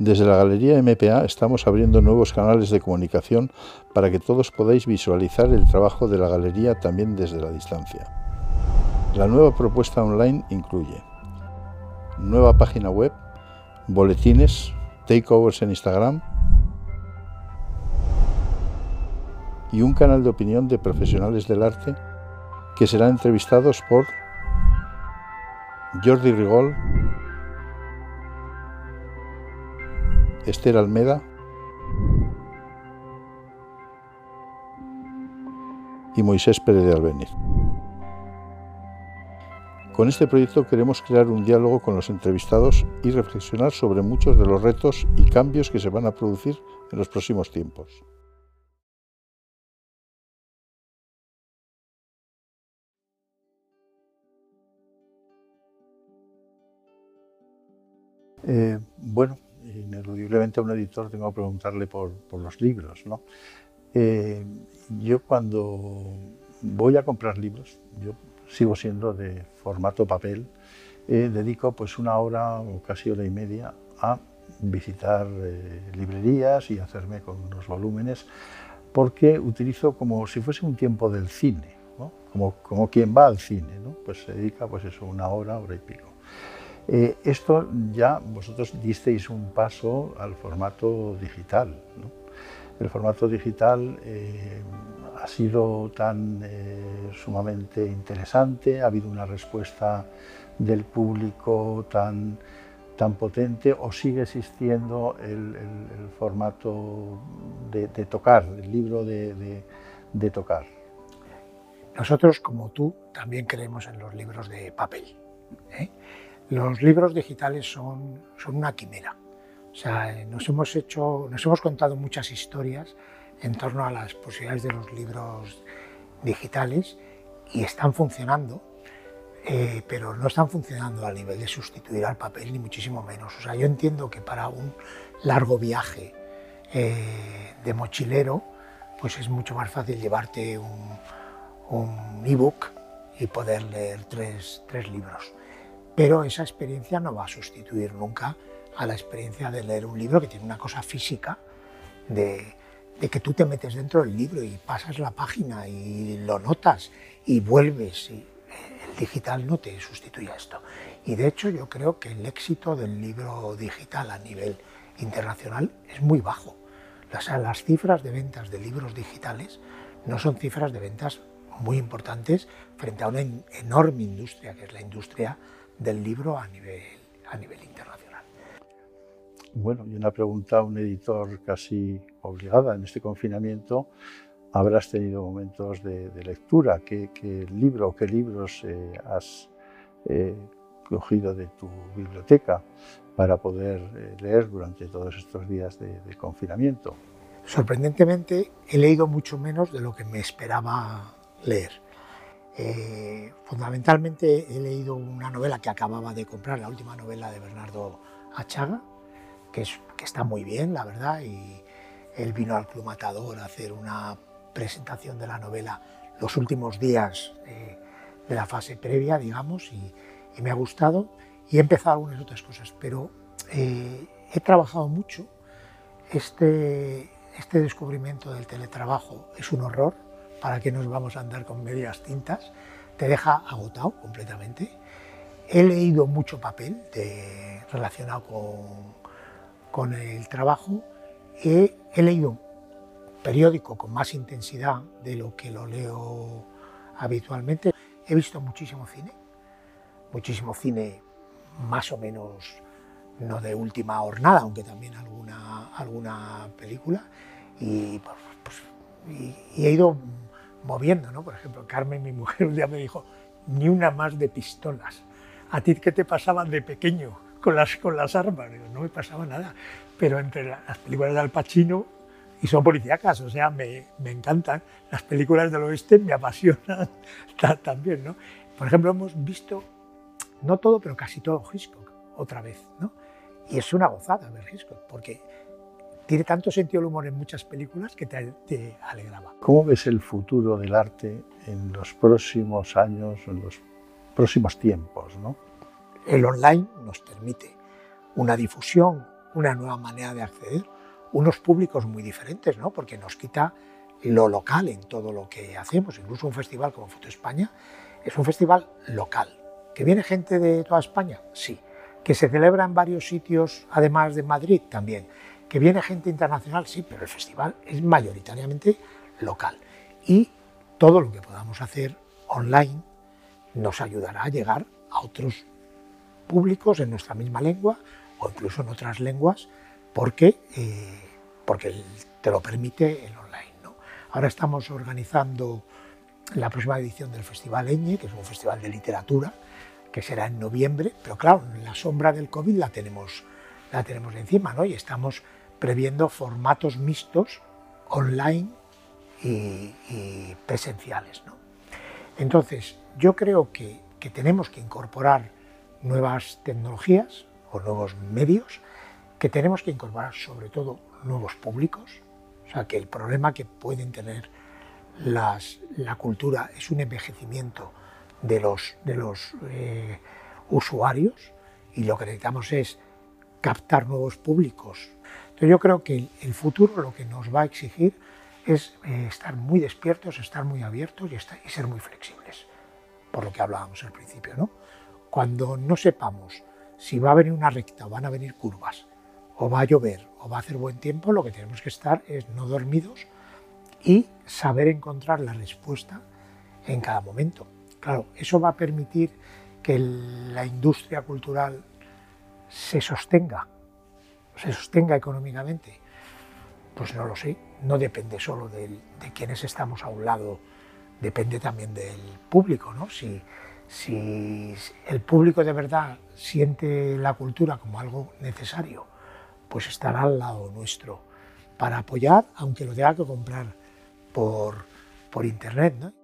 Desde la Galería MPA estamos abriendo nuevos canales de comunicación para que todos podáis visualizar el trabajo de la galería también desde la distancia. La nueva propuesta online incluye nueva página web, boletines, takeovers en Instagram y un canal de opinión de profesionales del arte que serán entrevistados por Jordi Rigol, Esther Almeda y Moisés Pérez de Albeniz. Con este proyecto queremos crear un diálogo con los entrevistados y reflexionar sobre muchos de los retos y cambios que se van a producir en los próximos tiempos. Eh, bueno, ineludiblemente a un editor tengo que preguntarle por, los libros. ¿no? Eh, yo cuando voy a comprar libros, yo sigo siendo de formato papel, eh, dedico pues una hora o casi hora y media a visitar librerías y hacerme con unos volúmenes, porque utilizo como si fuese un tiempo del cine, como, como quien va al cine, ¿no? pues se dedica pues eso, una hora, hora y pico. Eh, esto ya vosotros disteis un paso al formato digital. El formato digital eh, ha sido tan eh, sumamente interesante, ha habido una respuesta del público tan, tan potente o sigue existiendo el, formato de, tocar, el libro de, de tocar. Nosotros, como tú, también creemos en los libros de papel. Los libros digitales son, son una quimera. O sea, nos hemos, hecho, nos hemos contado muchas historias en torno a las posibilidades de los libros digitales y están funcionando, eh, pero no están funcionando a nivel de sustituir al papel, ni muchísimo menos. O sea, yo entiendo que para un largo viaje eh, de mochilero, pues es mucho más fácil llevarte un, un ebook y poder leer tres, tres libros pero esa experiencia no va a sustituir nunca a la experiencia de leer un libro que tiene una cosa física de, que tú te metes dentro del libro y pasas la página y lo notas y vuelves. Y el digital no te sustituye a esto. Y de hecho yo creo que el éxito del libro digital a nivel internacional es muy bajo. las cifras de ventas de libros digitales no son cifras de ventas muy importantes frente a una enorme industria que es la industria del libro a nivel, a nivel internacional. Bueno, y una pregunta a un editor casi obligada en este confinamiento. Habrás tenido momentos de, lectura. ¿Qué, libro o qué libros eh, has eh, cogido de tu biblioteca para poder eh, leer durante todos estos días de, de confinamiento? Sorprendentemente, he leído mucho menos de lo que me esperaba leer. Eh, fundamentalmente he leído una novela que acababa de comprar, la última novela de Bernardo Achaga, que, está muy bien, la verdad, y él vino al Club Matador a hacer una presentación de la novela los últimos días de la fase previa, digamos, y, me ha gustado. Y he empezado algunas otras cosas, pero eh, he trabajado mucho. Este, este descubrimiento del teletrabajo es un horror, ¿para qué nos vamos a andar con medias tintas? Te deja agotado completamente. He leído mucho papel relacionado con, el trabajo. He, he leído periódico con más intensidad de lo que lo leo habitualmente. He visto muchísimo cine, muchísimo cine más o menos no de última jornada, aunque también alguna, alguna película. Y, pues, pues, y he ido moviendo, ¿no? Por ejemplo, Carmen, mi mujer, un día me dijo, ni una más de pistolas. ¿A ti qué te pasaban de pequeño con las, con las armas? no me pasaba nada. Pero entre las películas de Al Pacino, y son policíacas, o sea, me, me encantan. Las películas del oeste me apasionan también, ¿no? Por ejemplo, hemos visto, no todo, pero casi todo Hitchcock, otra vez, ¿no? Y es una gozada ver Hitchcock, porque tiene tanto sentido el humor en muchas películas que te, alegraba. ¿Cómo ves el futuro del arte en los próximos años, en los próximos tiempos? ¿no? El online nos permite una difusión una nueva manera de acceder, unos públicos muy diferentes, ¿no? porque nos quita lo local en todo lo que hacemos. Incluso un festival como Foto España es un festival local. ¿Que viene gente de toda España? Sí. ¿Que se celebra en varios sitios, además de Madrid? También. ¿Que viene gente internacional? Sí, pero el festival es mayoritariamente local. Y todo lo que podamos hacer online nos ayudará a llegar a otros públicos en nuestra misma lengua o incluso en otras lenguas porque, eh, porque te lo permite el online. ¿no? Ahora estamos organizando la próxima edición del Festival Eñe, que es un festival de literatura, que será en noviembre, pero claro, la sombra del COVID la tenemos, la tenemos encima, ¿no? Y estamos previendo formatos mixtos online y, presenciales, ¿no? Entonces, yo creo que, tenemos que incorporar nuevas tecnologías o nuevos medios, que tenemos que incorporar sobre todo nuevos públicos, o sea, que el problema que pueden tener las, la cultura es un envejecimiento de los, de los eh, usuarios y lo que necesitamos es captar nuevos públicos. Entonces yo creo que el, futuro lo que nos va a exigir es eh, estar muy despiertos, estar muy abiertos y, y, ser muy flexibles, por lo que hablábamos al principio. ¿no? Cuando no sepamos si va a venir una recta o van a venir curvas, o va a llover o va a hacer buen tiempo, lo que tenemos que estar es no dormidos y saber encontrar la respuesta en cada momento. Claro, eso va a permitir que la industria cultural se sostenga, se sostenga económicamente. Pues no lo sé, no depende solo de, quienes estamos a un lado, depende también del público, ¿no? Si, si el público de verdad siente la cultura como algo necesario, pues estará al lado nuestro para apoyar, aunque lo tenga que comprar por, por internet. ¿no?